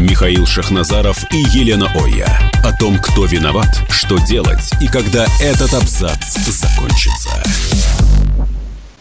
Михаил Шахназаров и Елена Оя. О том, кто виноват, что делать и когда этот абзац закончится.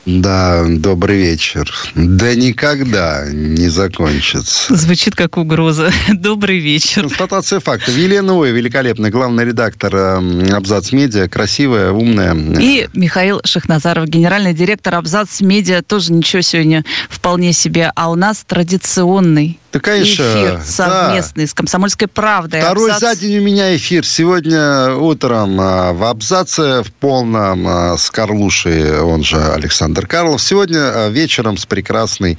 Да, добрый вечер. Да никогда не закончится. Звучит как угроза. Добрый вечер. Констатация фактов. Елена Ой, великолепный главный редактор э, Абзац Медиа, красивая, умная. И Михаил Шахназаров, генеральный директор Абзац Медиа, тоже ничего сегодня вполне себе. А у нас традиционный да, конечно, эфир совместный да. с «Комсомольской правдой». Второй Абзац... за день у меня эфир. Сегодня утром а, в Абзаце в полном а, с Карлушей, он же Александр Карлов. Сегодня а, вечером с прекрасной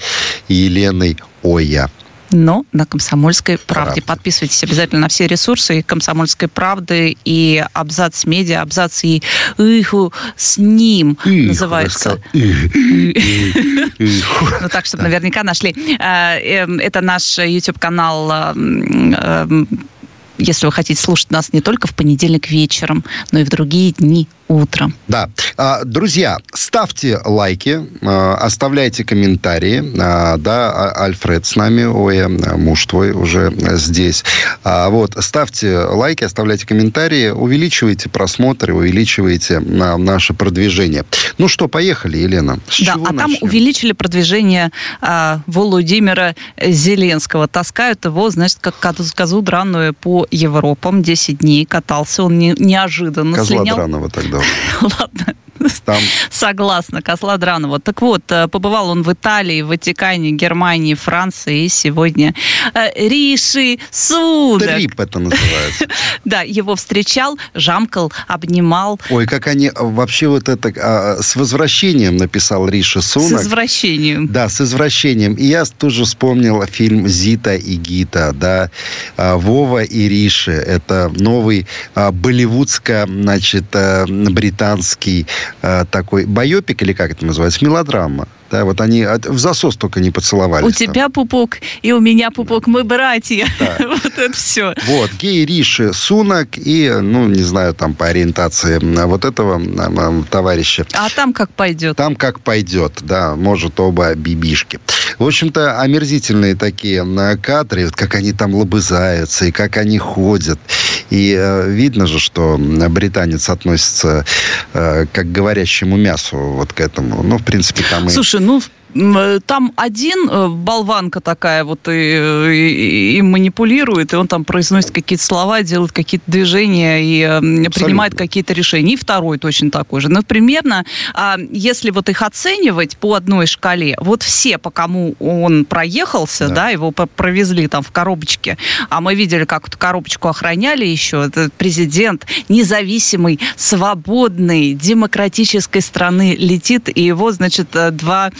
Еленой Оя но на «Комсомольской правде». Правда. Подписывайтесь обязательно на все ресурсы «Комсомольской правды» и «Абзац медиа», «Абзац» и «Иху с ним» Их, называется. Ну, так, чтобы наверняка нашли. Э, эм, это наш YouTube-канал эм, эм, если вы хотите слушать нас не только в понедельник вечером, но и в другие дни утром. Да. А, друзья, ставьте лайки, а, оставляйте комментарии. А, да, Альфред с нами, ой, муж твой уже здесь. Вот, ставьте лайки, оставляйте комментарии, увеличивайте просмотры, увеличивайте наше продвижение. Ну что, поехали, Елена. С да, а начнем? там увеличили продвижение Володимира Зеленского. Таскают его, значит, как козу драную по Европам. 10 дней катался он неожиданно. Козла слинял. драного тогда Ладно. Там... Согласна, Козла Дранова. Так вот, э, побывал он в Италии, Ватикане, Германии, Франции и сегодня э, Риши Сунак. Трип это называется. Да, его встречал, жамкал, обнимал. Ой, как они вообще вот это а, с возвращением написал Риша Сунак. С возвращением. Да, с возвращением. И я тоже вспомнил фильм «Зита и Гита», да, а, Вова и Риши. Это новый а, болливудско, значит, британский э, такой байопик, или как это называется, мелодрама. Да, вот они в засос только не поцеловались. У тебя пупок и у меня пупок, мы братья. Да. вот это все. Вот, гей Риши Сунак и, ну, не знаю, там по ориентации вот этого товарища. А там как пойдет? Там как пойдет, да, может оба бибишки. В общем-то, омерзительные такие кадры, вот как они там лобызаются и как они ходят. И э, видно же, что британец относится э, как к говорящему мясу вот к этому. Ну, в принципе, там Слушай, и... ну, там один э, болванка такая вот и, и, и манипулирует, и он там произносит какие-то слова, делает какие-то движения и Абсолютно. принимает какие-то решения. И второй точно такой же. Но примерно, а, если вот их оценивать по одной шкале, вот все, по кому он проехался, да, да его провезли там в коробочке, а мы видели, как эту коробочку охраняли еще, этот президент независимый, свободный, демократической страны летит, и его, значит, э, два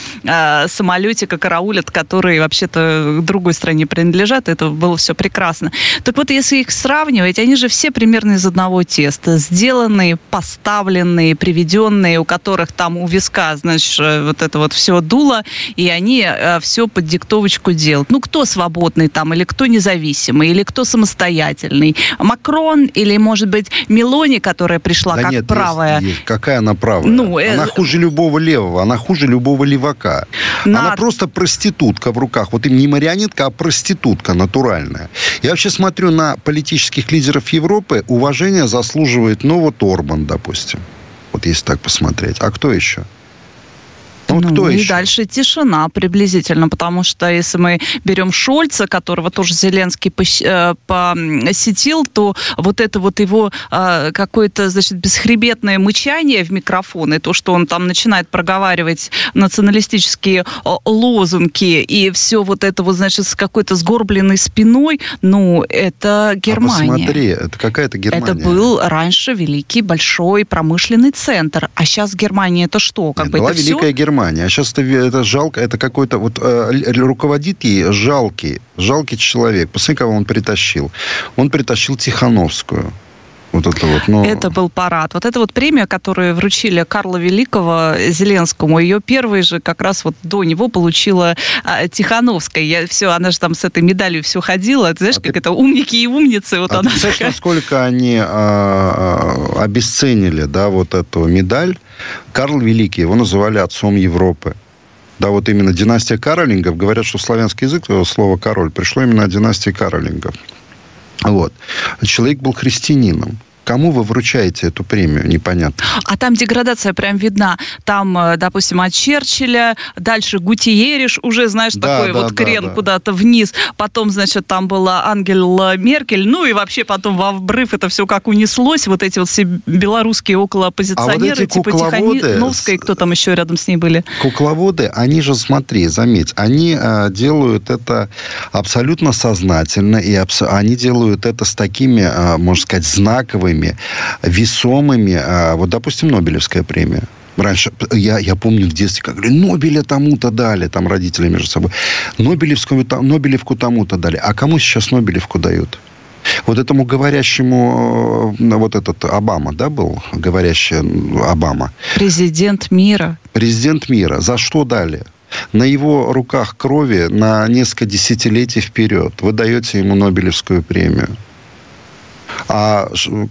Э, самолетика караулят, которые вообще-то другой стране принадлежат. Это было все прекрасно. Так вот, если их сравнивать, они же все примерно из одного теста. Сделанные, поставленные, приведенные, у которых там у виска, значит, э, вот это вот все дуло, и они э, все под диктовочку делают. Ну, кто свободный там, или кто независимый, или кто самостоятельный? Макрон или, может быть, Мелони, которая пришла да как нет, правая? Есть, есть. Какая она правая? Ну, она э... хуже любого левого, она хуже любого левака. На... Она просто проститутка в руках. Вот им не марионетка, а проститутка натуральная. Я вообще смотрю на политических лидеров Европы. Уважение заслуживает, ну, вот Орбан, допустим. Вот если так посмотреть. А кто еще? Ну, ну кто и еще? дальше тишина приблизительно, потому что если мы берем Шольца, которого тоже Зеленский э, посетил, то вот это вот его э, какое-то, значит, бесхребетное мычание в микрофон, и то, что он там начинает проговаривать националистические э, лозунги, и все вот это вот, значит, с какой-то сгорбленной спиной, ну, это Германия. А посмотри, это какая-то Германия. Это был раньше великий большой промышленный центр, а сейчас Германия это что? Как Нет, бы была это великая все... Германия Германии. А сейчас это, это жалко, это какой-то вот э, руководит ей жалкий, жалкий человек. Посмотри, кого он притащил. Он притащил Тихановскую. Вот это вот. Ну... Это был парад. Вот эта вот премия, которую вручили Карла Великого Зеленскому, ее первый же как раз вот до него получила а, Тихановская. Я все, она же там с этой медалью все ходила. Ты знаешь, а как ты... это умники и умницы. Вот а она ты знаешь, такая... насколько они а, а, обесценили, да, вот эту медаль? Карл Великий, его называли отцом Европы. Да, вот именно династия Каролингов. Говорят, что славянский язык, слово «король», пришло именно от династии Каролингов. Вот. Человек был христианином. Кому вы вручаете эту премию, непонятно. А там деградация прям видна. Там, э, допустим, от Черчилля, дальше Гутиериш, уже, знаешь, да, такой да, вот да, крен да. куда-то вниз. Потом, значит, там была Ангела Меркель. Ну и вообще потом в обрыв это все как унеслось. Вот эти вот все белорусские околооппозиционеры, а вот типа Тихановской, кто там еще рядом с ней были? Кукловоды, они же, смотри, заметь, они э, делают это абсолютно сознательно, и абс- они делают это с такими, э, можно сказать, знаковыми премиями, весомыми. А, вот, допустим, Нобелевская премия. Раньше, я, я помню в детстве, как говорили, Нобеля тому-то дали, там родители между собой. Нобелевскую, Нобелевку тому-то дали. А кому сейчас Нобелевку дают? Вот этому говорящему, э, вот этот Обама, да, был? Говорящий Обама. Президент мира. Президент мира. За что дали? На его руках крови на несколько десятилетий вперед. Вы даете ему Нобелевскую премию. А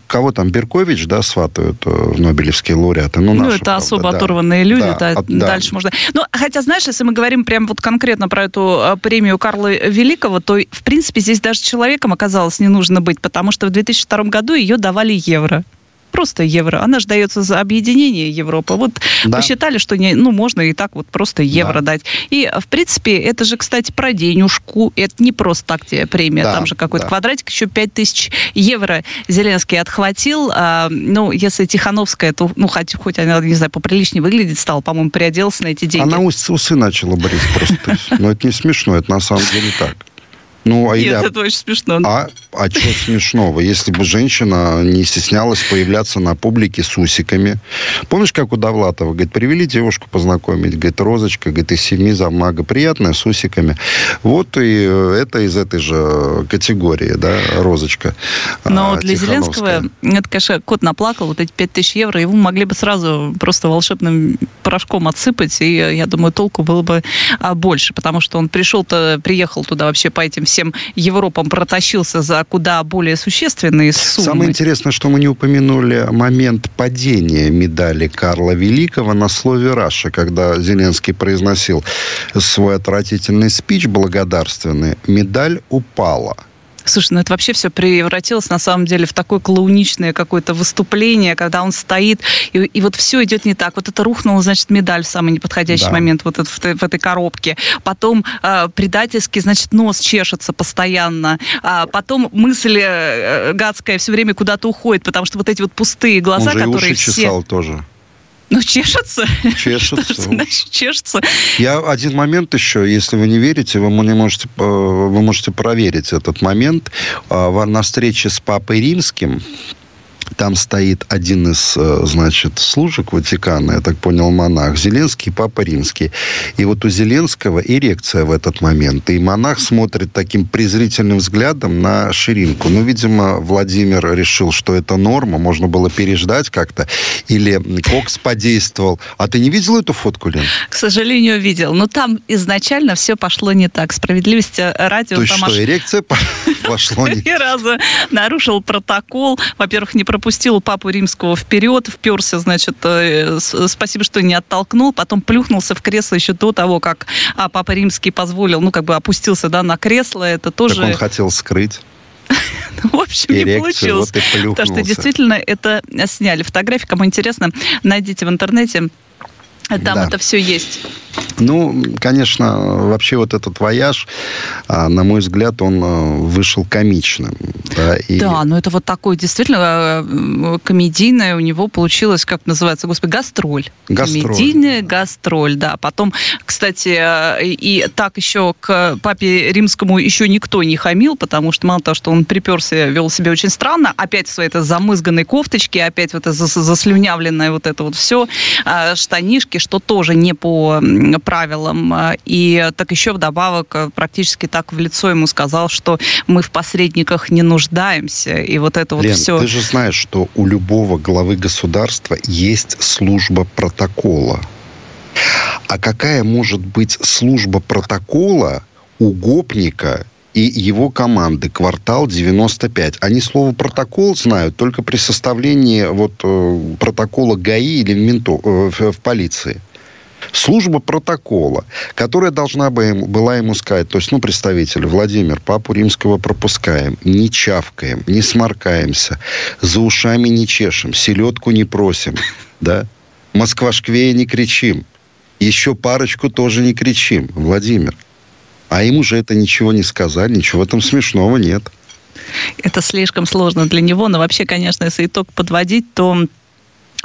кого там, Беркович, да, сватают э, в Нобелевские лауреаты? Ну, ну нашу, это правда, особо да. оторванные люди, да, да. дальше можно... Ну, хотя, знаешь, если мы говорим прям вот конкретно про эту э, премию Карла Великого, то, в принципе, здесь даже человеком оказалось не нужно быть, потому что в 2002 году ее давали евро просто евро. Она же дается за объединение Европы. Вот да. посчитали, что не, ну, можно и так вот просто евро да. дать. И, в принципе, это же, кстати, про денежку. Это не просто так тебе премия. Да, Там же какой-то да. квадратик, еще 5 тысяч евро Зеленский отхватил. А, ну, если Тихановская, то, ну, хоть, хоть она, не знаю, поприличнее выглядит стала, по-моему, переоделась на эти деньги. Она усы начала брить просто. Но это не смешно, это на самом деле так. Ну, а Нет, я... это очень смешно. А, а что смешного? Если бы женщина не стеснялась появляться на публике с усиками. Помнишь, как у Довлатова? Говорит, привели девушку познакомить. Говорит, Розочка, говорит, из семьи замага. Приятная, с усиками. Вот и э, это из этой же категории, да, Розочка. Но а, для Зеленского, это, конечно, кот наплакал. Вот эти 5000 евро, его могли бы сразу просто волшебным порошком отсыпать. И, я думаю, толку было бы а, больше. Потому что он пришел-то, приехал туда вообще по этим всем Европам протащился за куда более существенные суммы. Самое интересное, что мы не упомянули момент падения медали Карла Великого на слове «Раша», когда Зеленский произносил свой отвратительный спич благодарственный, медаль упала – Слушай, ну это вообще все превратилось на самом деле в такое клоуничное какое-то выступление, когда он стоит, и, и вот все идет не так. Вот это рухнула, значит, медаль в самый неподходящий да. момент вот это, в, в этой коробке. Потом э, предательски, значит, нос чешется постоянно. А потом мысль э, гадская все время куда-то уходит, потому что вот эти вот пустые глаза, он же которые уши все... чесал тоже. Ну, чешется. Чешется. Что значит чешется? Я один момент еще, если вы не верите, вы, не можете, э, вы можете проверить этот момент. А, на встрече с Папой Римским там стоит один из, э, значит, служек Ватикана, я так понял, монах, Зеленский, Папа Римский. И вот у Зеленского эрекция в этот момент. И монах смотрит таким презрительным взглядом на ширинку. Ну, видимо, Владимир решил, что это норма, можно было переждать как-то. Или Кокс подействовал. А ты не видел эту фотку, Лен? К сожалению, видел. Но там изначально все пошло не так. Справедливости ради... То есть что, аж... эрекция пошло не... Три раза нарушил протокол. Во-первых, не пропустил папу римского вперед, вперся, значит, э, спасибо, что не оттолкнул, потом плюхнулся в кресло еще до того, как а, папа римский позволил, ну, как бы опустился, да, на кресло, это тоже... Так он хотел скрыть. В общем, не получилось. Вот потому что действительно это сняли. Фотографии, кому интересно, найдите в интернете. Там да. это все есть. Ну, конечно, вообще вот этот вояж, а, на мой взгляд, он а, вышел комичным. Да, и... да но это вот такой действительно э, комедийное у него получилось, как называется, господи, гастроль. Гастроль. Комедийная гастроль, да. Потом, кстати, и так еще к папе римскому еще никто не хамил, потому что мало того, что он приперся, вел себя очень странно, опять в своей это замызганной кофточке, опять вот это заслюнявленное вот это вот все, а, штанишки, что тоже не по правилам. И так еще вдобавок практически так в лицо ему сказал, что мы в посредниках не нуждаемся. И вот это вот Лен, все... ты же знаешь, что у любого главы государства есть служба протокола. А какая может быть служба протокола у гопника и его команды «Квартал 95». Они слово «протокол» знают только при составлении вот, э, протокола ГАИ или в, менту, э, в, в полиции. Служба протокола, которая должна была ему сказать, то есть, ну, представитель Владимир, папу римского пропускаем, не чавкаем, не сморкаемся, за ушами не чешем, селедку не просим, да? Москва-шквея не кричим, еще парочку тоже не кричим, Владимир. А ему же это ничего не сказали, ничего в этом смешного нет. Это слишком сложно для него, но вообще, конечно, если итог подводить, то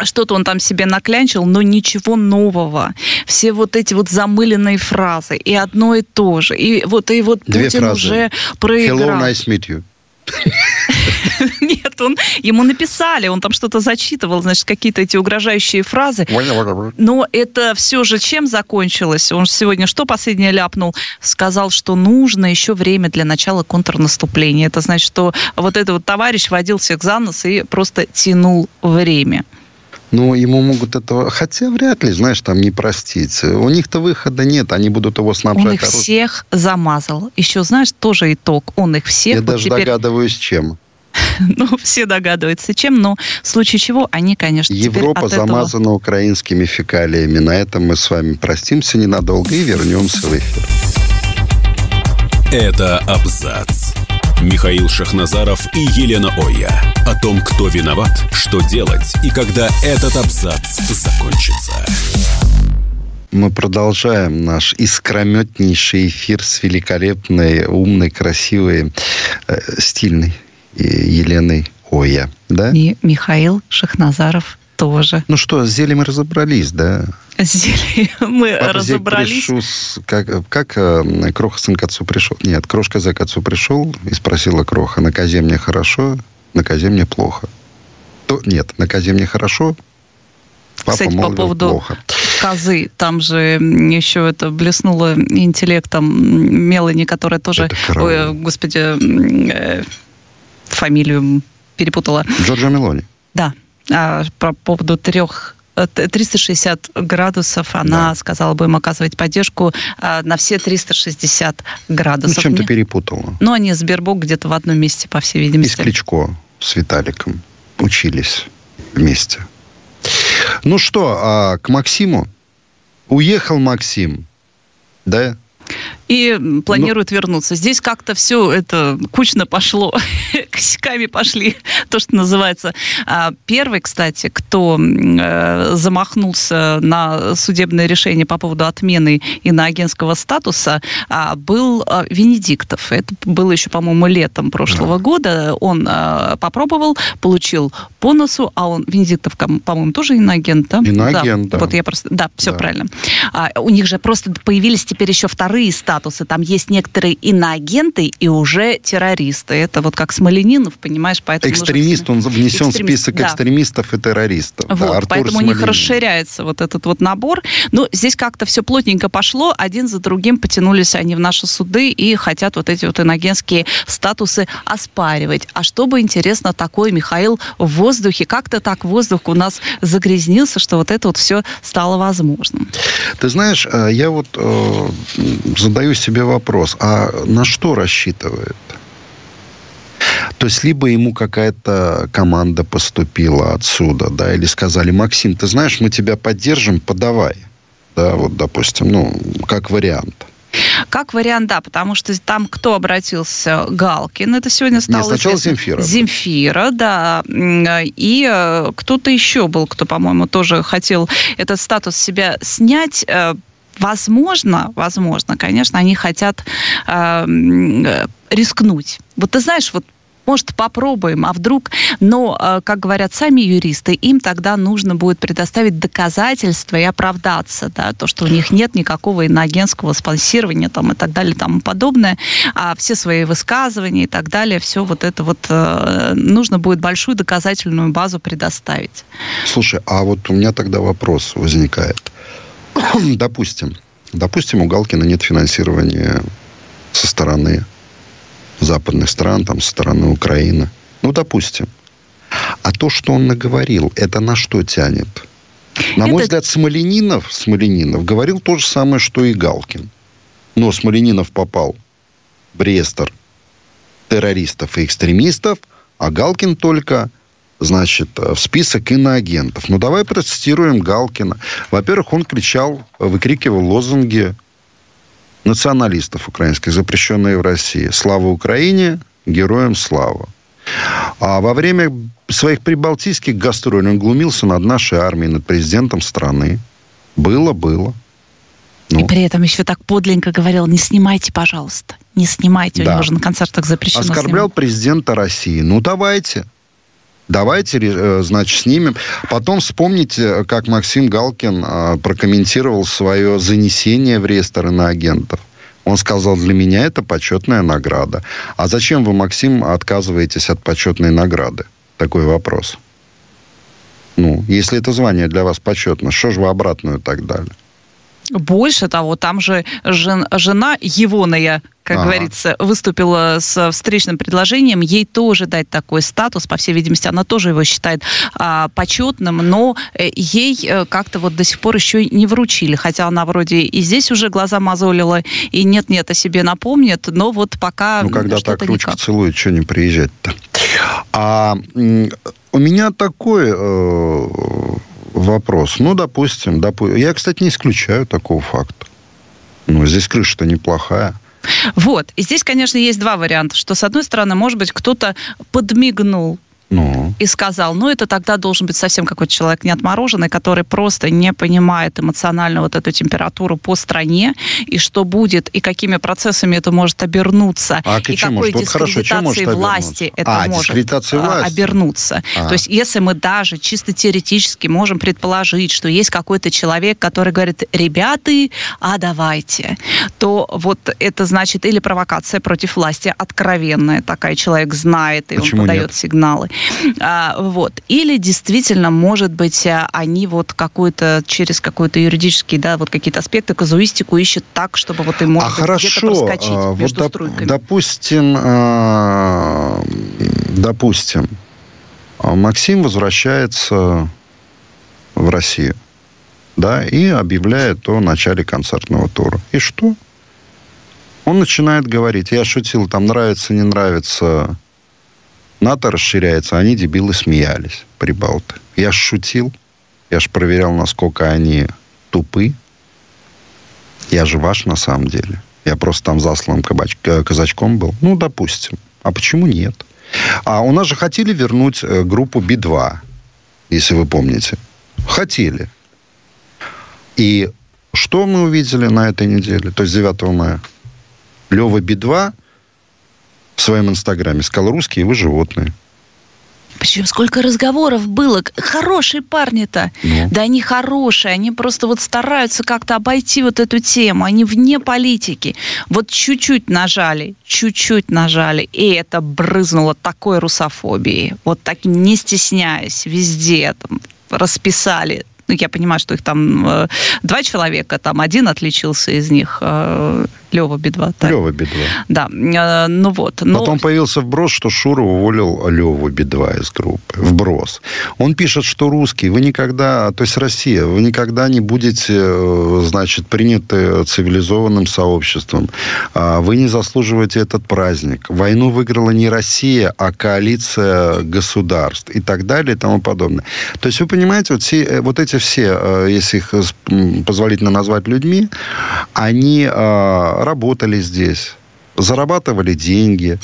что-то он там себе наклянчил, но ничего нового. Все вот эти вот замыленные фразы, и одно и то же. И вот, и вот Две Путин фразы. уже проиграл. Hello, nice meet you. Нет, он, ему написали, он там что-то зачитывал, значит, какие-то эти угрожающие фразы. Но это все же чем закончилось? Он же сегодня что последнее ляпнул? Сказал, что нужно еще время для начала контрнаступления. Это значит, что вот этот вот товарищ водил всех за нос и просто тянул время. Ну, ему могут этого... Хотя вряд ли, знаешь, там не простить. У них-то выхода нет, они будут его снабжать Он их оружием. всех замазал. Еще, знаешь, тоже итог. Он их всех Я вот даже теперь... догадываюсь, чем. Ну, все догадываются, чем, но в случае чего они, конечно, теперь Европа от этого- замазана украинскими фекалиями. На этом мы с вами простимся ненадолго и вернемся в эфир. Это абзац. Михаил Шахназаров и Елена Оя. О том, кто виноват, что делать и когда этот абзац закончится. Мы продолжаем наш искрометнейший эфир с великолепной, умной, красивой, э, стильной Еленой Оя. Да? И Михаил Шахназаров тоже. Ну что, с зельем разобрались, да? Зелье мы Папа разобрались. пришел с- как, как э, Кроха сын к отцу пришел? Нет, Крошка за к отцу пришел и спросила Кроха, на козе мне хорошо, на козе мне плохо. То, нет, на козе мне хорошо, папа Кстати, по поводу плохо. Козы, там же еще это блеснуло интеллектом Мелани, которая тоже, ой, господи, м, э, фамилию перепутала. Джорджо Мелони. Да, а, по поводу трех э, т- 360 градусов она Да. сказала им оказывать поддержку а, на все 360 Ну, градусов. чем-то Не- перепутала. Но они Сбербок где-то в одном месте, по всей И с видимости. Кличко, с Виталиком учились вместе. Ну что, а к Максиму? Уехал Максим, да? И м, Ну. планируют вернуться. Здесь как-то все это кучно пошло, косяками пошли, то, что называется. А, Первый, кстати, кто э, замахнулся на судебное решение по поводу отмены иноагентского статуса, а, был а, Венедиктов. Это было еще, по-моему, летом прошлого года. Он попробовал, получил по носу, а он, Венедиктов, по-моему, тоже иноагент, да? Иноагент, да. Вот я просто, да, все Да. правильно. А, у них же просто появились теперь еще вторые статусы. Там есть некоторые иноагенты и уже террористы. Это вот как Смоленинов, понимаешь, поэтому... нужно Экстремист, он внесен в Экстремист, список да. экстремистов и террористов. Да, вот, Артур поэтому у них расширяется вот этот вот набор. Но здесь как-то все плотненько пошло, один за другим потянулись они в наши суды и хотят вот эти вот иногенские статусы оспаривать. А что бы, интересно, такое, Михаил, в воздухе? Как-то так воздух у нас загрязнился, что вот это вот все стало возможным. Ты знаешь, э, я вот э, задаю себе вопрос, а на что рассчитывает? То есть, либо ему какая-то команда поступила отсюда, да, или сказали, Максим, ты знаешь, мы тебя поддержим, подавай. Да, вот, допустим, ну, как вариант. Как вариант, да, потому что там кто обратился? Галкин, это сегодня стало сначала известно. Земфира. Земфира, да. И э, кто-то еще был, кто, по-моему, тоже хотел этот статус себя снять. Э, Возможно, возможно, конечно, они хотят э, э, рискнуть. Вот ты знаешь, вот может, попробуем, а вдруг... Но, э, как говорят сами юристы, им тогда нужно будет предоставить доказательства и оправдаться, да, то, что у них нет никакого иноагентского спонсирования там, и так далее тому подобное, а все свои высказывания и так далее, все вот это вот э, нужно будет большую доказательную базу предоставить. Слушай, а вот у меня тогда вопрос возникает. Допустим, Допустим, у Галкина нет финансирования со стороны западных стран, там, со стороны Украины. Ну, допустим. А то, что он наговорил, это на что тянет? На это... мой взгляд, Смоленинов, Смоленинов говорил то же самое, что и Галкин. Но Смоленинов попал в реестр террористов и экстремистов, а Галкин только значит, в список иноагентов. Ну, давай процитируем Галкина. Во-первых, он кричал, выкрикивал лозунги националистов украинских, запрещенные в России. «Слава Украине! Героям слава!» А во время своих прибалтийских гастролей он глумился над нашей армией, над президентом страны. Было, было. Ну. И при этом еще так подленько говорил, не снимайте, пожалуйста, не снимайте, да. у него же на концертах запрещено Оскорблял снимать. президента России. Ну, давайте. Давайте, э, значит, снимем. Потом вспомните, как Максим Галкин э, прокомментировал свое занесение в реестр иноагентов. Он сказал, для меня это почетная награда. А зачем вы, Максим, отказываетесь от почетной награды? Такой вопрос. Ну, если это звание для вас почетно, что же вы обратную так дали? Больше того, там же жен, жена Егоная, как ага. говорится, выступила с встречным предложением ей тоже дать такой статус. По всей видимости, она тоже его считает а, почетным, но э, ей э, как-то вот до сих пор еще не вручили. Хотя она вроде и здесь уже глаза мозолила, и нет-нет о себе напомнит, но вот пока Ну, когда так ручки никак. целуют, что не приезжать-то? А у меня такой э, вопрос. Ну, допустим, допустим. Я, кстати, не исключаю такого факта. Ну, здесь крыша-то неплохая. Вот. И здесь, конечно, есть два варианта. Что, с одной стороны, может быть, кто-то подмигнул ну. и сказал, ну, это тогда должен быть совсем какой-то человек не отмороженный, который просто не понимает эмоционально вот эту температуру по стране, и что будет, и какими процессами это может обернуться, а и какой вот дискредитацией власти это а, может а, обернуться. А. То есть, если мы даже чисто теоретически можем предположить, что есть какой-то человек, который говорит, ребята, а давайте, то вот это значит или провокация против власти откровенная, такая человек знает, и Почему он подает нет? сигналы. А, вот. Или действительно, может быть, э, они вот какую-то, через какой-то юридический, да, вот какие-то аспекты, казуистику ищут так, чтобы вот им, может а быть, хорошо. где-то проскочить а, между вот струйками. Допустим, а, допустим, Максим возвращается в Россию, да, и объявляет о начале концертного тура. И что? Он начинает говорить, я шутил, там нравится, не нравится НАТО расширяется, они, дебилы, смеялись, прибалты. Я ж шутил, я ж проверял, насколько они тупы. Я же ваш на самом деле. Я просто там засланным кабач... казачком был. Ну, допустим. А почему нет? А у нас же хотели вернуть э, группу Би-2, если вы помните. Хотели. И что мы увидели на этой неделе, то есть 9 мая? Лева Би-2 в своем инстаграме. Сказал, русские вы животные. Причем сколько разговоров было. Хорошие парни-то. Ну. Да они хорошие. Они просто вот стараются как-то обойти вот эту тему. Они вне политики. Вот чуть-чуть нажали, чуть-чуть нажали. И это брызнуло такой русофобией. Вот так не стесняясь, везде там расписали ну, я понимаю, что их там э, два человека, там один отличился из них, э, Лева Бедва. Так. Лева Бедва. Да, э, ну вот. Но... Потом появился вброс, что Шура уволил Леву Бедва из группы. Вброс. Он пишет, что русский, вы никогда, то есть Россия, вы никогда не будете, э, значит, приняты цивилизованным сообществом. А вы не заслуживаете этот праздник. Войну выиграла не Россия, а коалиция государств и так далее и тому подобное. То есть вы понимаете, вот, все, э, вот эти все, если их позволительно назвать людьми, они работали здесь, зарабатывали деньги,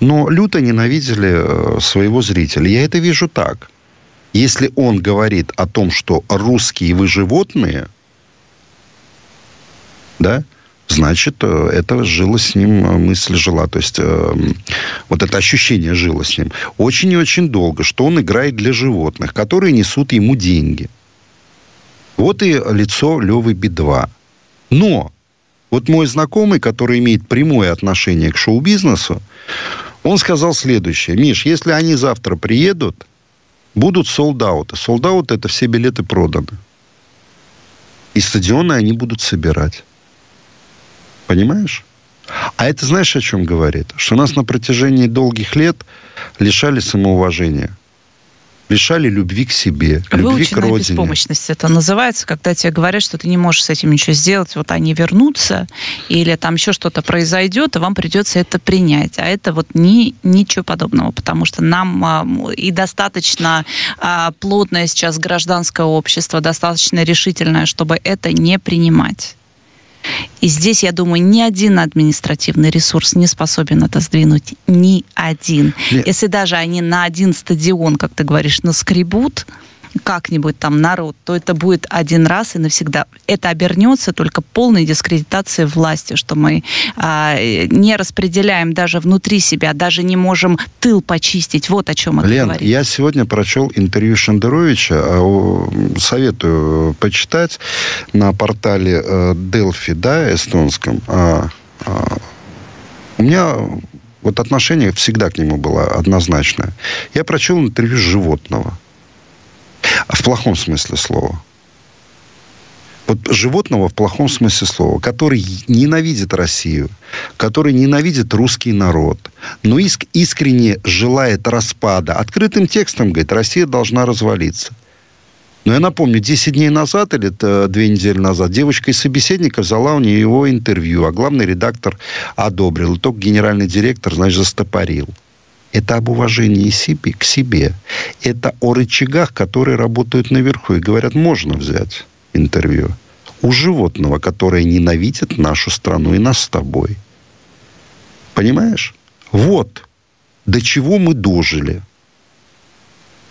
но люто ненавидели э, своего зрителя. Я это вижу так. Если он говорит о том, что русские вы животные, да, значит, э, это жило с ним, э, мысль жила, то есть вот это ощущение жило с ним очень и очень долго, что он играет для животных, которые несут ему деньги. Вот и лицо Левы Би-2. Но вот мой знакомый, который имеет прямое отношение к шоу-бизнесу, он сказал следующее. Миш, если они завтра приедут, будут солдауты. Солдауты – это все билеты проданы. И стадионы они будут собирать. Понимаешь? А это знаешь, о чем говорит? Что нас на протяжении долгих лет лишали самоуважения лишали любви к себе, любви Выученная к родине. беспомощность это называется, когда тебе говорят, что ты не можешь с этим ничего сделать, вот они вернутся, или там еще что-то произойдет, и вам придется это принять. А это вот ни, ничего подобного, потому что нам а, и достаточно а, плотное сейчас гражданское общество, достаточно решительное, чтобы это не принимать. И здесь, я думаю, ни один административный ресурс не способен это сдвинуть. Ни один. Нет. Если даже они на один стадион, как ты говоришь, наскребут, как-нибудь там народ, то это будет один раз и навсегда. Это обернется только полной дискредитацией власти, что мы а, не распределяем даже внутри себя, даже не можем тыл почистить. Вот о чем это Лен, говорит. я сегодня прочел интервью Шендеровича. А, советую почитать на портале э, Delphi, да, эстонском. А, у меня вот отношение всегда к нему было однозначное. Я прочел интервью животного. В плохом смысле слова. Вот животного в плохом смысле слова, который ненавидит Россию, который ненавидит русский народ, но иск, искренне желает распада. Открытым текстом говорит, Россия должна развалиться. Но я напомню, 10 дней назад или две недели назад девочка из собеседника взяла у нее его интервью, а главный редактор одобрил. И только генеральный директор, значит, застопорил. Это об уважении себе, к себе. Это о рычагах, которые работают наверху. И говорят, можно взять интервью у животного, которое ненавидит нашу страну и нас с тобой. Понимаешь? Вот до чего мы дожили.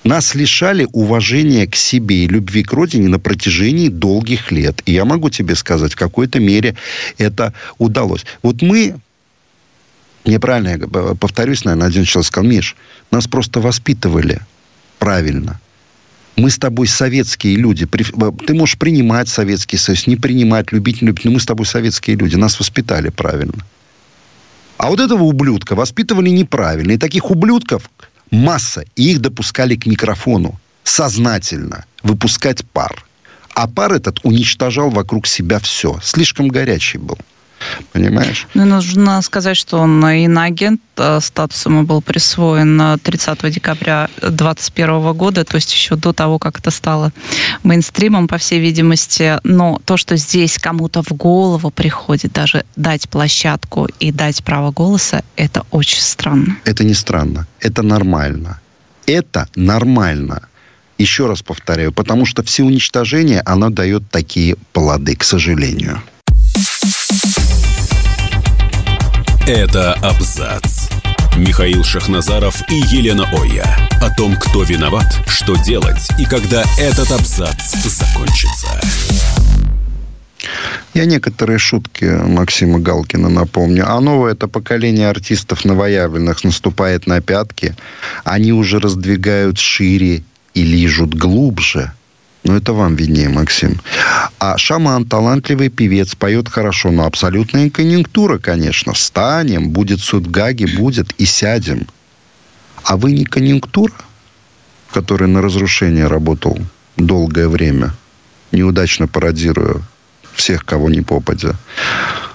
Нас лишали уважения к себе и любви к родине на протяжении долгих лет. И я могу тебе сказать, в какой-то мере это удалось. Вот мы неправильно я повторюсь, наверное, один человек сказал, Миш, нас просто воспитывали правильно. Мы с тобой советские люди. Ты можешь принимать Советский Союз, не принимать, любить, не любить, но мы с тобой советские люди. Нас воспитали правильно. А вот этого ублюдка воспитывали неправильно. И таких ублюдков масса. И их допускали к микрофону сознательно выпускать пар. А пар этот уничтожал вокруг себя все. Слишком горячий был. Понимаешь? Ну, нужно сказать, что он иноагент, э, статус ему был присвоен 30 декабря 2021 года, то есть еще до того, как это стало мейнстримом, по всей видимости. Но то, что здесь кому-то в голову приходит даже дать площадку и дать право голоса, это очень странно. Это не странно, это нормально. Это нормально. Еще раз повторяю, потому что все уничтожение, оно дает такие плоды, к сожалению. Это абзац. Михаил Шахназаров и Елена Оя. О том, кто виноват, что делать и когда этот абзац закончится. Я некоторые шутки Максима Галкина напомню. А новое это поколение артистов новоявленных наступает на пятки. Они уже раздвигают шире и лижут глубже – ну, это вам виднее, Максим. А шаман, талантливый певец, поет хорошо, но абсолютная конъюнктура, конечно. Встанем, будет суд в Гаге, будет и сядем. А вы не конъюнктура, который на разрушение работал долгое время, неудачно пародируя всех, кого не попадя.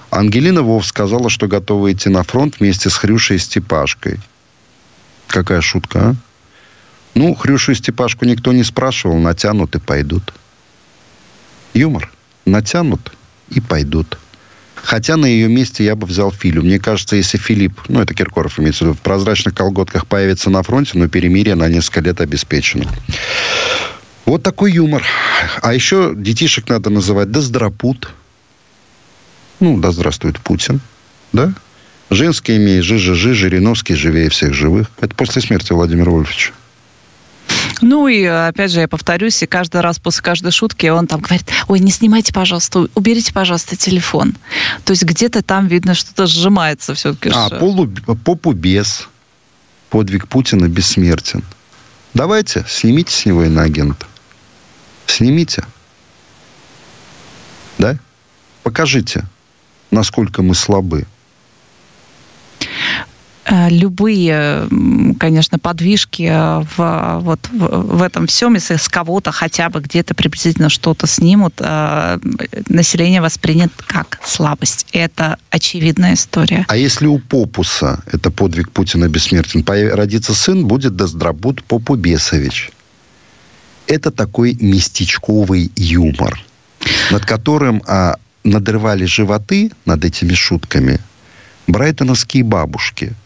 Ангелина Вов сказала, что готова идти на фронт вместе с Хрюшей и Степашкой. Какая шутка, а? Ну, Хрюшу и Степашку никто не спрашивал, натянут и пойдут. Юмор. Натянут и пойдут. Хотя на ее месте я бы взял Филю. Мне кажется, если Филипп, ну, это Киркоров имеется в виду, в прозрачных колготках появится на фронте, но перемирие на несколько лет обеспечено. Вот такой юмор. А еще детишек надо называть Доздропут. Ну, да здравствует Путин. Да? Женский имеет Жижи-Жи, Жириновский живее всех живых. Это после смерти Владимира Вольфовича. Ну и, опять же, я повторюсь, и каждый раз после каждой шутки он там говорит, ой, не снимайте, пожалуйста, уберите, пожалуйста, телефон. То есть где-то там видно, что-то сжимается все-таки. А, полу, попу без. Подвиг Путина бессмертен. Давайте, снимите с него иноагента. Снимите. Да? Покажите, насколько мы слабы. Э, любые, конечно, подвижки э, в, вот, в, в этом всем, если с кого-то хотя бы где-то приблизительно что-то снимут, э, население воспринят как слабость. Это очевидная история. А если у Попуса, это подвиг Путина бессмертен, родится сын, будет Доздрабут Попубесович. Это такой местечковый юмор, над которым а, надрывали животы над этими шутками брайтоновские бабушки –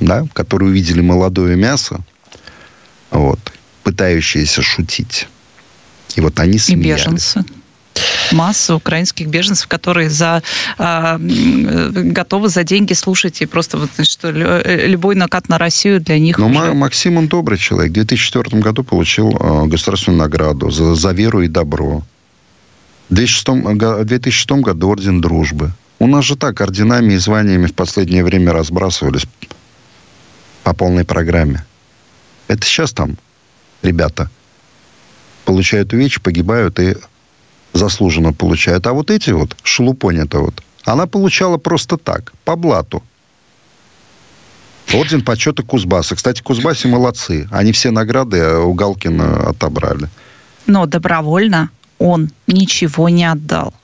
да, которые увидели молодое мясо, вот, пытающиеся шутить. И вот они смеялись. И беженцы масса украинских беженцев, которые за, э, готовы за деньги слушать и просто вот, что любой накат на Россию для них Но уже... Максим, он добрый человек. В 2004 году получил э, государственную награду за, за веру и добро. В 2006, в 2006 году орден дружбы. У нас же так орденами и званиями в последнее время разбрасывались по полной программе. Это сейчас там ребята получают увечья, погибают и заслуженно получают. А вот эти вот, шелупонь-то вот, она получала просто так, по блату. Орден почета Кузбасса. Кстати, Кузбассе молодцы. Они все награды у Галкина отобрали. Но добровольно он ничего не отдал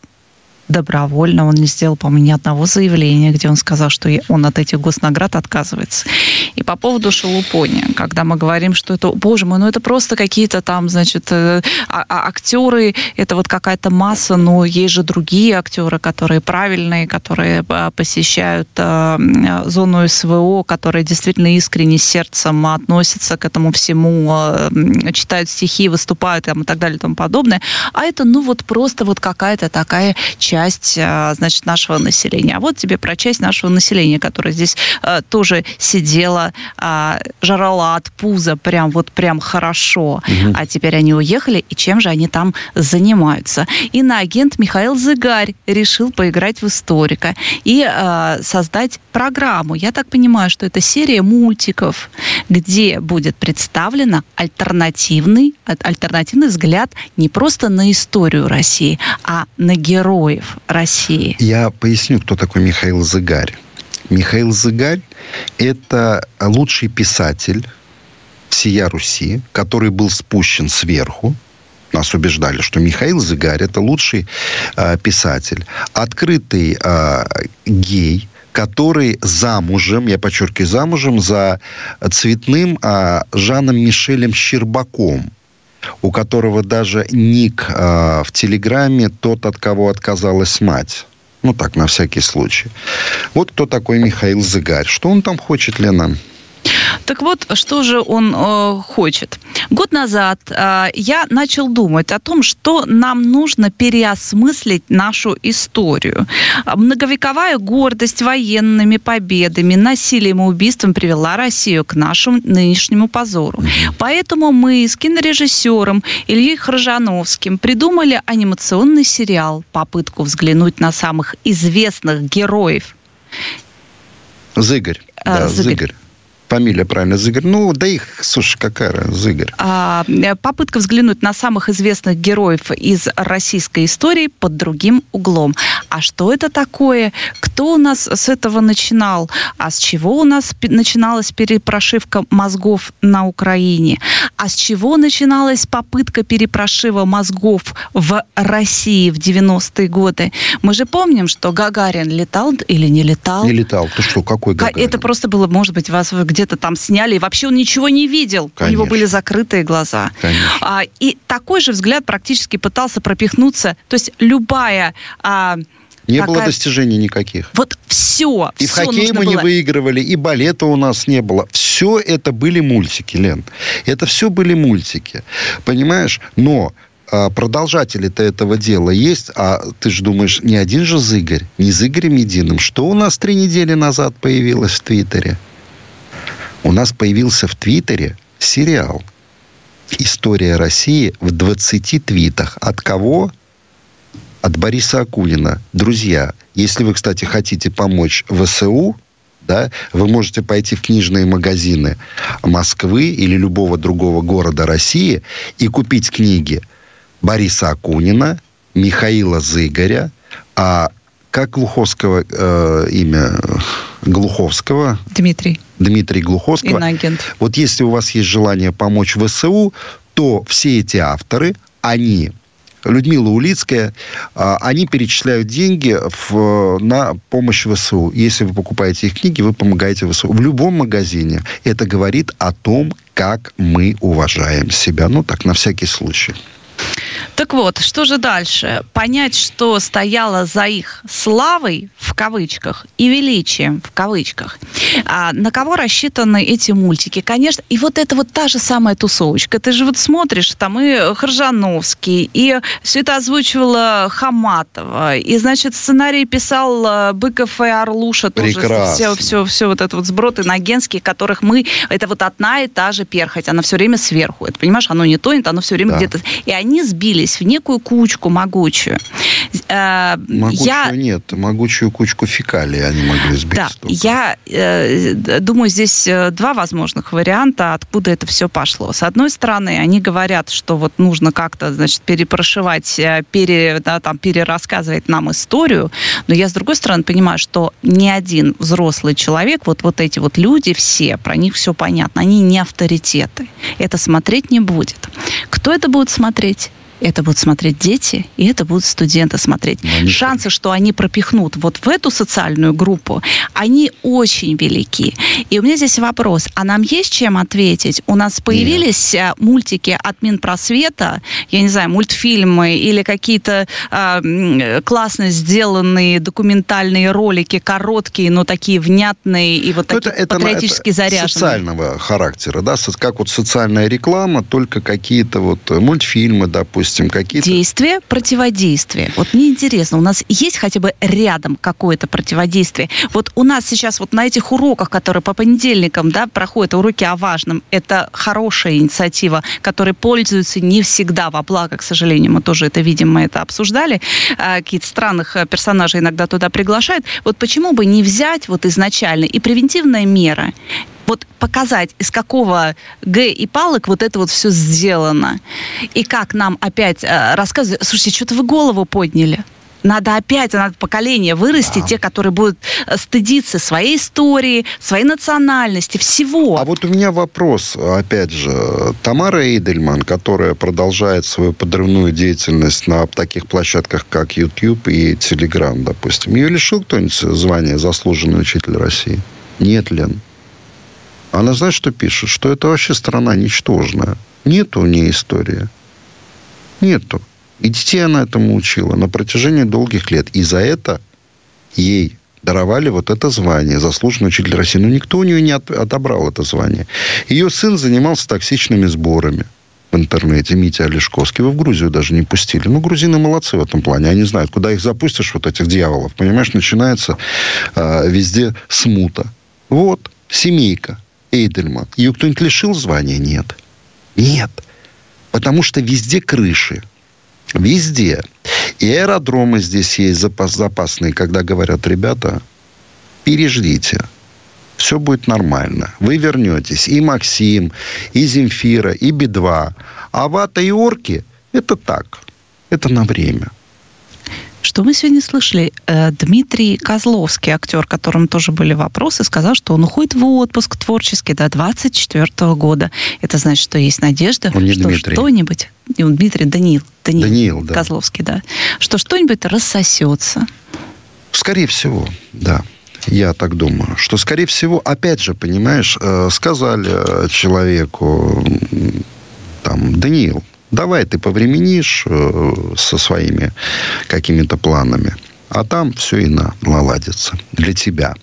добровольно. Он не сделал, по-моему, ни одного заявления, где он сказал, что он от этих госнаград отказывается. И по поводу шелупони, когда мы говорим, что это, боже мой, ну это просто какие-то там, значит, э, а, а, актеры, это вот какая-то масса, но есть же другие актеры, которые правильные, которые э, посещают э, зону СВО, которые действительно искренне сердцем относятся к этому всему, читают стихи, выступают там, и так далее и тому подобное. А это, ну вот просто вот какая-то такая часть часть, а, значит, нашего населения. А вот тебе про часть нашего населения, которая здесь а, тоже сидела, а, жрала от пуза прям вот прям хорошо. Угу. А теперь они уехали, и чем же они там занимаются? Иноагент Михаил Зыгарь решил поиграть в историка и создать программу. Я так понимаю, что это серия мультиков, где будет представлена альтернативный, альтернативный взгляд не просто на историю России, а на героев героев России. Я поясню, кто такой Михаил Зыгарь. Михаил Зыгарь – это лучший писатель всея Руси, который был спущен сверху. Нас убеждали, что Михаил Зыгарь – это лучший э, писатель. Открытый э, гей, который замужем, я подчеркиваю, замужем за цветным э, Жаном Мишелем Щербаком – у которого даже ник э, в Телеграме тот, от кого отказалась мать. Ну так, на всякий случай. Вот кто такой Михаил Зыгарь. Что он там хочет, Лена? Так вот, что же он э, хочет? Год назад э, я начал думать о том, что нам нужно переосмыслить нашу историю. Многовековая гордость военными победами, насилием и убийством привела Россию к нашему нынешнему позору. Поэтому мы с кинорежиссером Ильей Хржановским придумали анимационный сериал «Попытку взглянуть на самых известных героев». Зыгорь. А, да, Зыгорь. Зыгорь фамилия правильно, Зыгорь. Ну, да их, слушай, какая Зыгорь. А, э, попытка взглянуть на самых известных героев из российской истории под другим углом. А что это такое? Кто у нас с этого начинал? А с чего у нас начиналась перепрошивка мозгов на Украине? А с чего начиналась попытка перепрошива мозгов в России в 90-е годы? Мы же помним, что Гагарин летал или не летал? Не летал. Ты что, какой Гагарин? Это просто было, может быть, вас где-то там сняли, и вообще он ничего не видел. Конечно. У него были закрытые глаза. А, и такой же взгляд практически пытался пропихнуться. То есть любая... А, не такая... было достижений никаких. Вот все. И все в хоккей мы было. не выигрывали, и балета у нас не было. Все это были мультики, Лен. Это все были мультики. Понимаешь? Но а, продолжатели-то этого дела есть, а ты же думаешь, не один же Зыгорь, не с Игорем Единым. Что у нас три недели назад появилось в Твиттере? У нас появился в Твиттере сериал «История России» в 20 твитах. От кого? От Бориса Акунина. Друзья, если вы, кстати, хотите помочь ВСУ, да, вы можете пойти в книжные магазины Москвы или любого другого города России и купить книги Бориса Акунина, Михаила Зыгоря, а как Луховского э, имя Глуховского. Дмитрий. Дмитрий Глуховского. Инагент. Вот если у вас есть желание помочь ВСУ, то все эти авторы, они Людмила Улицкая, а, они перечисляют деньги в, на помощь ВСУ. Если вы покупаете их книги, вы помогаете ВСУ. В любом магазине это говорит о том, как мы уважаем себя. Ну, так, на всякий случай. Так вот, что же дальше? Понять, что стояло за их славой, в кавычках, и величием, в кавычках. А на кого рассчитаны эти мультики? Конечно, и вот это вот та же самая тусовочка. Ты же вот смотришь, там и Хржановский, и все это озвучивала Хаматова, и, значит, сценарий писал э, Быков и Орлуша. Тоже Прекрасно. Все, все, все вот это вот сброд иногенский, которых мы... Это вот одна и та же перхоть, она все время сверху. Это, понимаешь, оно не тонет, оно все время да. где-то... И они сбились в некую кучку могучую. Э, могучую я... нет, могучую кучку фекалий они могли сбить. Да, я э, думаю, здесь э, два возможных варианта, откуда это все пошло. С одной стороны, они говорят, что вот нужно как-то, значит, перепрошивать, э, пере, да, там, перерассказывать нам историю, но я, с другой стороны, понимаю, что ни один взрослый человек, вот, вот эти вот люди все, про них все понятно, они не авторитеты. Это смотреть не будет. Кто это будет смотреть? это будут смотреть дети, и это будут студенты смотреть. Ну, Шансы, что они пропихнут вот в эту социальную группу, они очень велики. И у меня здесь вопрос, а нам есть чем ответить? У нас появились Нет. Э, мультики от Минпросвета, я не знаю, мультфильмы или какие-то э, классно сделанные документальные ролики, короткие, но такие внятные и вот ну, такие это, патриотически это, заряженные. социального характера, да, как вот социальная реклама, только какие-то вот мультфильмы, допустим, какие-то... Действие, противодействие. Вот мне интересно, у нас есть хотя бы рядом какое-то противодействие? Вот у нас сейчас вот на этих уроках, которые по понедельникам, да, проходят уроки о важном, это хорошая инициатива, которой пользуются не всегда во благо, к сожалению, мы тоже это видим, мы это обсуждали, а, какие-то странных э, персонажей иногда туда приглашают. Вот почему бы не взять вот изначально и превентивная мера, вот показать, из какого Г и палок вот это вот все сделано. И как нам опять э, рассказывать, слушайте, что-то вы голову подняли. Надо опять, надо поколение вырасти, да. те, которые будут э, стыдиться своей истории, своей национальности, всего. А вот у меня вопрос, опять же. Тамара Эйдельман, которая продолжает свою подрывную деятельность на таких площадках, как YouTube и Telegram, допустим, ее лишил кто-нибудь звания заслуженный учитель России? Нет, Лен. Она знает, что пишет? Что это вообще страна ничтожная. Нету у нее истории. Нету. И детей она этому учила на протяжении долгих лет. И за это ей даровали вот это звание, заслуженный учитель России. Но никто у нее не отобрал это звание. Ее сын занимался токсичными сборами в интернете, Митя Олешковский. Его в Грузию даже не пустили. Ну, грузины молодцы в этом плане. Они знают, куда их запустишь, вот этих дьяволов. Понимаешь, начинается э, везде смута. Вот, семейка. Эйдельман. Ее кто-нибудь лишил звания? Нет. Нет. Потому что везде крыши. Везде. И аэродромы здесь есть запас, запасные, когда говорят, ребята, переждите. Все будет нормально. Вы вернетесь. И Максим, и Земфира, и Би-2. А вата и орки – это так. Это на время. Что мы сегодня слышали? Э, Дмитрий Козловский, актер, которому тоже были вопросы, сказал, что он уходит в отпуск творческий до 24 года. Это значит, что есть надежда, он что что-нибудь... Он Дмитрий, Даниил. Даниил, Даниил да. Козловский, да. Что что-нибудь рассосется. Скорее всего, да. Я так думаю, что, скорее всего, опять же, понимаешь, э, сказали человеку, там, Даниил, Давай ты повременишь э, со своими какими-то планами, а там все и на, наладится для тебя.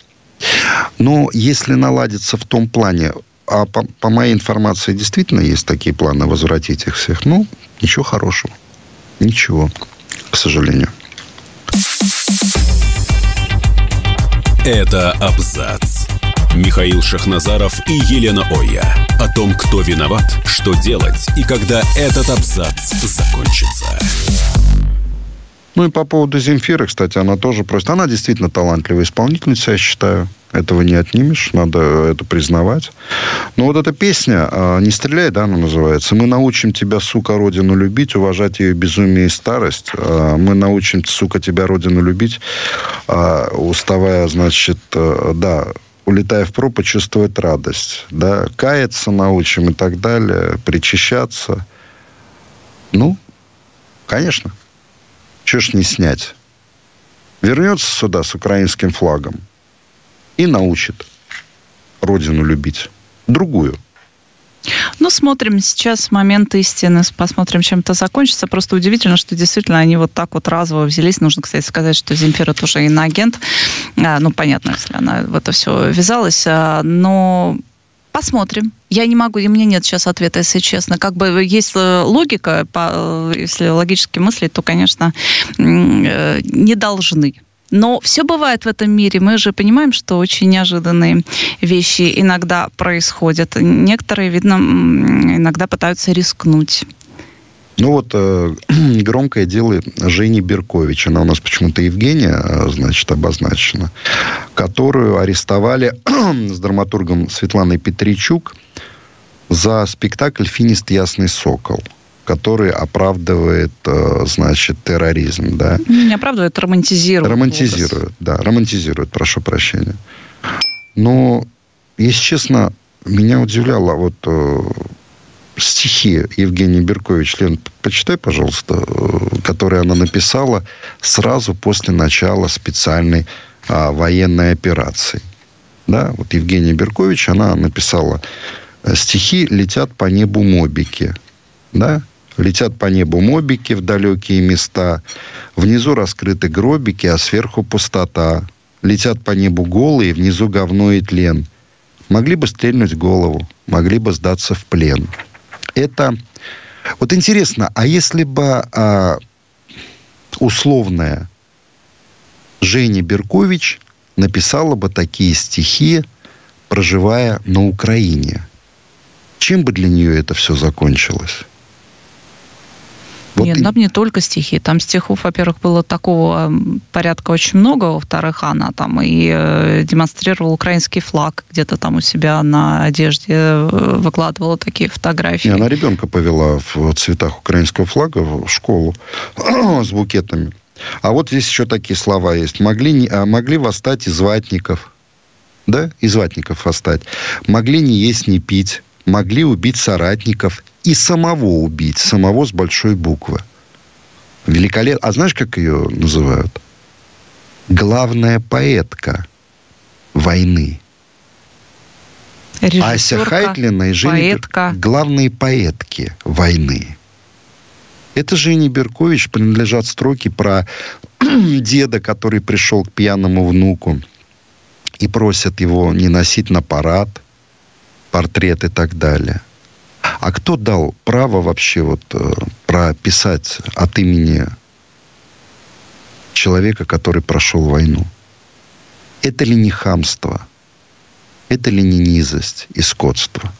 Но если наладится в том плане, а по, по моей информации действительно есть такие планы возвратить их всех, ну, ничего хорошего. Ничего, к сожалению. Это абзац. Михаил Шахназаров и Елена Оя. О том, кто виноват, что делать и когда этот абзац закончится. Ну и по поводу Земфиры, кстати, она тоже просит. Она действительно талантливая исполнительница, я считаю. Этого не отнимешь, надо это признавать. Но вот эта песня а, «Не стреляй», да, она называется. «Мы научим тебя, сука, родину любить, уважать ее безумие и старость. А, мы научим, сука, тебя, родину любить, а, уставая, значит, да, улетая в пропасть, чувствовать радость. Да, каяться научим и так далее, причащаться. Ну, конечно. Чего ж не снять? Вернется сюда с украинским флагом – и научит родину любить. Другую. Ну, смотрим сейчас момент истины, посмотрим, чем это закончится. Просто удивительно, что действительно они вот так вот разово взялись. Нужно, кстати, сказать, что Земфира тоже иноагент. А, ну, понятно, если она в это все ввязалась. А, но Посмотрим. Я не могу, и мне нет сейчас ответа, если честно. Как бы есть э, логика, э, если логически мыслить, то, конечно, э, не должны но все бывает в этом мире. Мы же понимаем, что очень неожиданные вещи иногда происходят. Некоторые, видно, иногда пытаются рискнуть. Ну вот э, громкое дело Жени Беркович, она у нас почему-то Евгения, э, значит, обозначена, которую арестовали с драматургом Светланой Петричук за спектакль «Финист Ясный Сокол» который оправдывает, э, значит, терроризм, да. Не оправдывает, романтизирует. Романтизирует, образ. да, романтизирует, прошу прощения. Но, если честно, меня удивляло вот э, стихи Евгении Беркович, Лен, почитай, пожалуйста, э, которые она написала сразу после начала специальной а, военной операции. Да, вот Евгения Беркович, она написала стихи «Летят по небу мобики». Да? Летят по небу мобики в далекие места. Внизу раскрыты гробики, а сверху пустота. Летят по небу голые, внизу говно и тлен. Могли бы стрельнуть голову, могли бы сдаться в плен. Это... Вот интересно, а если бы а, условная Женя Беркович написала бы такие стихи, проживая на Украине, чем бы для нее это все закончилось? Вот Нет, и... там не только стихи. Там стихов, во-первых, было такого порядка очень много. Во-вторых, она там и э, демонстрировала украинский флаг где-то там у себя на одежде, э, выкладывала такие фотографии. И она ребенка повела в цветах украинского флага в школу с букетами. А вот здесь еще такие слова есть. Могли, не, а могли восстать из ватников. Да, из ватников восстать. Могли не есть, не пить. Могли убить соратников и самого убить, самого с большой буквы. Великолепно. А знаешь, как ее называют? Главная поэтка войны. Ася Хайтлина и Женя поэтка. Бер... главные поэтки войны. Это Жене Беркович принадлежат строки про деда, который пришел к пьяному внуку и просят его не носить на парад, портрет и так далее – а кто дал право вообще вот э, прописать от имени человека, который прошел войну? Это ли не хамство? Это ли не низость и скотство?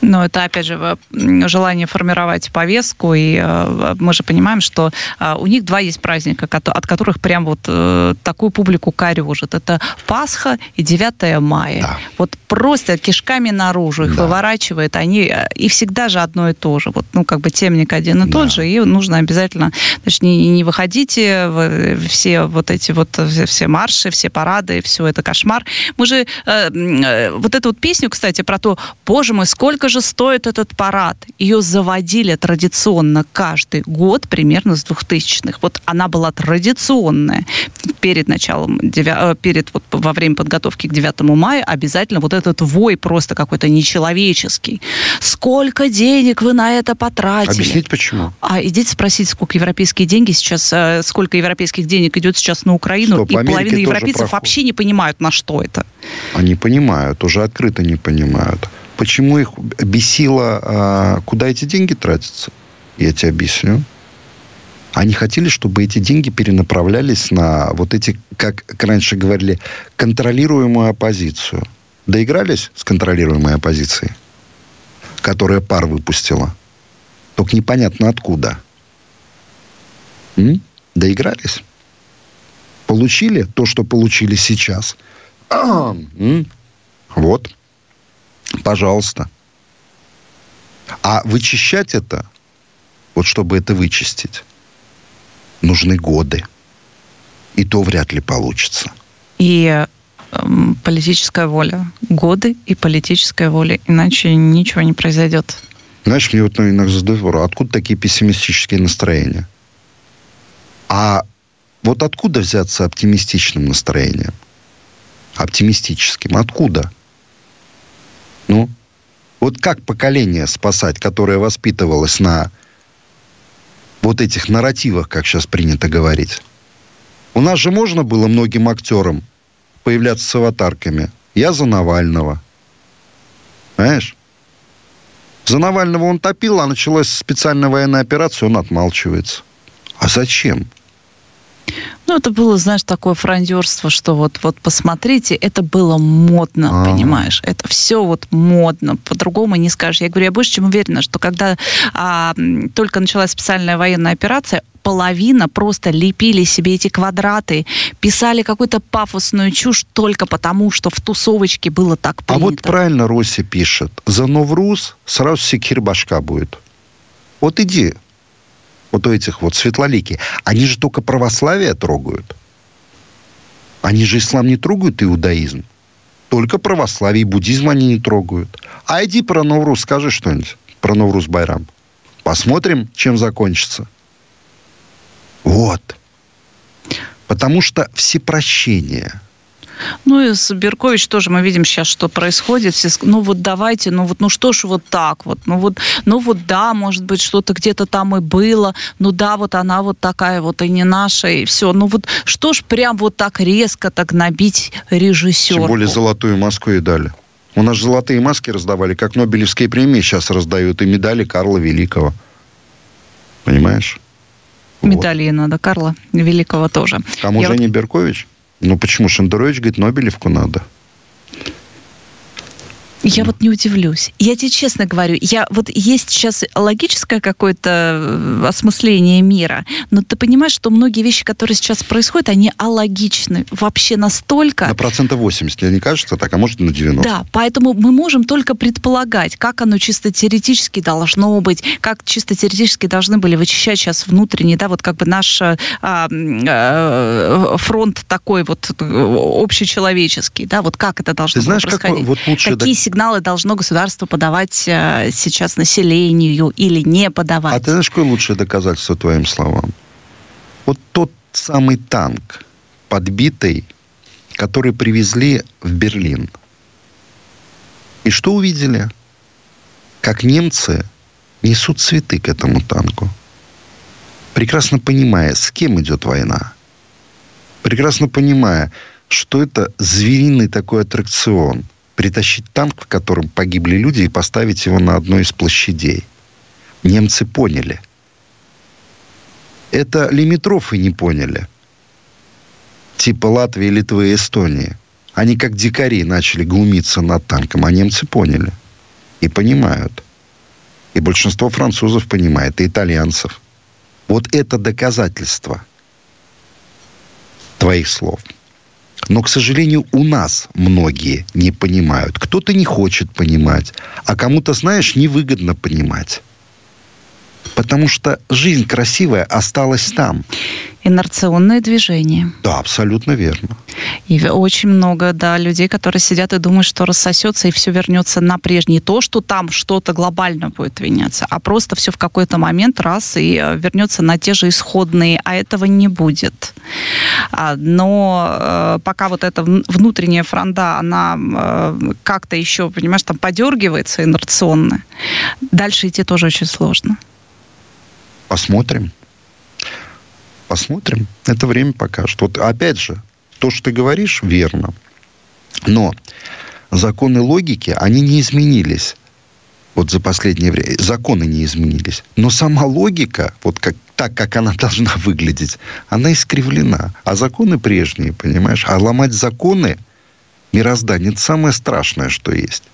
Но это, опять же, желание формировать повестку, и э, мы же понимаем, что э, у них два есть праздника, от которых прям вот э, такую публику корежит. Это Пасха и 9 мая. Да. Вот просто кишками наружу их да. выворачивает, они, и всегда же одно и то же. Вот, ну, как бы темник один и да. тот же, и нужно обязательно, значит, не, не выходите, все вот эти вот, все марши, все парады, все это кошмар. Мы же, вот эту вот песню, кстати, про то, боже мой, сколько Сколько же стоит этот парад? Ее заводили традиционно каждый год, примерно с 2000-х. Вот она была традиционная. Перед началом, э, перед, вот, во время подготовки к 9 мая обязательно вот этот вой просто какой-то нечеловеческий. Сколько денег вы на это потратили? Объяснить почему? А идите спросить, сколько европейские деньги сейчас, э, сколько европейских денег идет сейчас на Украину, Стоп, и половина европейцев вообще не понимают, на что это. Они понимают, уже открыто не понимают. Почему их бесило, а, куда эти деньги тратятся? Я тебе объясню. Они хотели, чтобы эти деньги перенаправлялись на вот эти, как раньше говорили, контролируемую оппозицию. Доигрались с контролируемой оппозицией, которая пар выпустила. Только непонятно откуда. М? Доигрались. Получили то, что получили сейчас. Вот. Пожалуйста. А вычищать это, вот чтобы это вычистить, нужны годы. И то вряд ли получится. И э, политическая воля. Годы и политическая воля. Иначе ничего не произойдет. Знаешь, мне вот ну, иногда задают вопрос, откуда такие пессимистические настроения? А вот откуда взяться оптимистичным настроением? Оптимистическим. Откуда? Ну, вот как поколение спасать, которое воспитывалось на вот этих нарративах, как сейчас принято говорить? У нас же можно было многим актерам появляться с аватарками. Я за Навального. Понимаешь? За Навального он топил, а началась специальная военная операция, он отмалчивается. А зачем? Ну, это было, знаешь, такое франдерство, что вот, вот посмотрите, это было модно, А-а-а. понимаешь? Это все вот модно, по-другому не скажешь. Я говорю, я больше чем уверена, что когда а, только началась специальная военная операция, половина просто лепили себе эти квадраты, писали какую-то пафосную чушь только потому, что в тусовочке было так принято. А вот правильно Роси пишет. За Новруз сразу секир башка будет. Вот иди, вот у этих вот светлолики, они же только православие трогают. Они же ислам не трогают, иудаизм. Только православие и буддизм они не трогают. А иди про Новруз, скажи что-нибудь про Новруз Байрам. Посмотрим, чем закончится. Вот. Потому что всепрощение – ну и с Беркович тоже мы видим сейчас, что происходит. Все, ну вот давайте, ну вот, ну что ж вот так вот, ну вот, ну вот да, может быть что-то где-то там и было, ну да, вот она вот такая вот и не наша и все. Ну вот что ж прям вот так резко так набить режиссера? Тем более золотую маску и дали. У нас золотые маски раздавали, как Нобелевские премии сейчас раздают, и медали Карла Великого. Понимаешь? Медали вот. надо Карла Великого тоже. Кому Я Женя вот... Беркович? Ну почему? Шендерович говорит, Нобелевку надо. Я вот не удивлюсь. Я тебе честно говорю, я вот есть сейчас логическое какое-то э, осмысление мира, но ты понимаешь, что многие вещи, которые сейчас происходят, они алогичны вообще настолько. На процентов 80, мне не кажется так, а может на 90. Да, поэтому мы можем только предполагать, как оно чисто теоретически должно быть, как чисто теоретически должны были вычищать сейчас внутренне, да, вот как бы наш а, а, фронт такой вот э, общечеловеческий, да, вот как это должно ты знаешь, происходить. Как, вот лучше Какие сигналы должно государство подавать э, сейчас населению или не подавать. А ты знаешь, какое лучшее доказательство твоим словам? Вот тот самый танк, подбитый, который привезли в Берлин. И что увидели? Как немцы несут цветы к этому танку. Прекрасно понимая, с кем идет война. Прекрасно понимая, что это звериный такой аттракцион – притащить танк, в котором погибли люди, и поставить его на одной из площадей. Немцы поняли. Это лимитров и не поняли. Типа Латвии, Литвы и Эстонии. Они как дикари начали глумиться над танком, а немцы поняли. И понимают. И большинство французов понимает, и итальянцев. Вот это доказательство твоих слов – но, к сожалению, у нас многие не понимают. Кто-то не хочет понимать, а кому-то, знаешь, невыгодно понимать. Потому что жизнь красивая осталась там инерционное движение. Да, абсолютно верно. И очень много, да, людей, которые сидят и думают, что рассосется и все вернется на прежний. То, что там что-то глобально будет меняться, а просто все в какой-то момент раз и э, вернется на те же исходные, а этого не будет. А, но э, пока вот эта внутренняя фронта, она э, как-то еще, понимаешь, там подергивается инерционно, дальше идти тоже очень сложно. Посмотрим. Посмотрим. Это время покажет. Вот опять же, то, что ты говоришь, верно. Но законы логики, они не изменились вот за последнее время. Законы не изменились. Но сама логика, вот как, так, как она должна выглядеть, она искривлена. А законы прежние, понимаешь? А ломать законы мироздания – это самое страшное, что есть.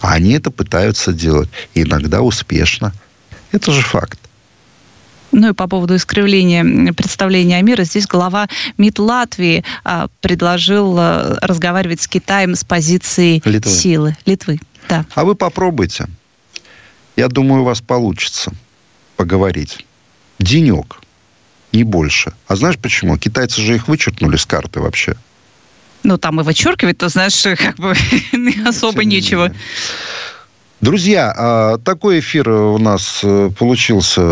А они это пытаются делать. И иногда успешно. Это же факт. Ну и по поводу искривления представления о мире, здесь глава МИД Латвии а, предложил а, разговаривать с Китаем с позиции Литвы. силы. Литвы, да. А вы попробуйте. Я думаю, у вас получится поговорить. Денек, не больше. А знаешь почему? Китайцы же их вычеркнули с карты вообще. Ну, там и вычеркивать, то, знаешь, как бы особо нечего. Друзья, а, такой эфир у нас э, получился.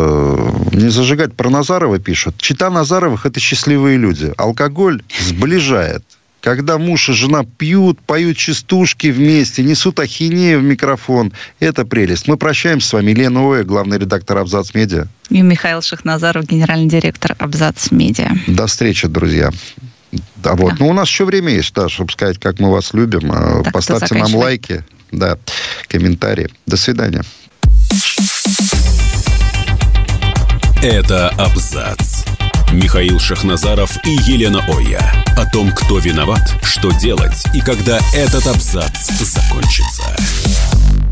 Не зажигать про Назарова пишут. Чита Назаровых – это счастливые люди. Алкоголь сближает. Когда муж и жена пьют, поют частушки вместе, несут ахинею в микрофон. Это прелесть. Мы прощаемся с вами. Лена Оя, главный редактор Абзац Медиа. И Михаил Шахназаров, генеральный директор Абзац Медиа. До встречи, друзья. Да, вот. Да. Но у нас еще время есть, да, чтобы сказать, как мы вас любим. А, так, Поставьте нам лайки да, комментарии. До свидания. Это абзац. Михаил Шахназаров и Елена Оя. О том, кто виноват, что делать и когда этот абзац закончится.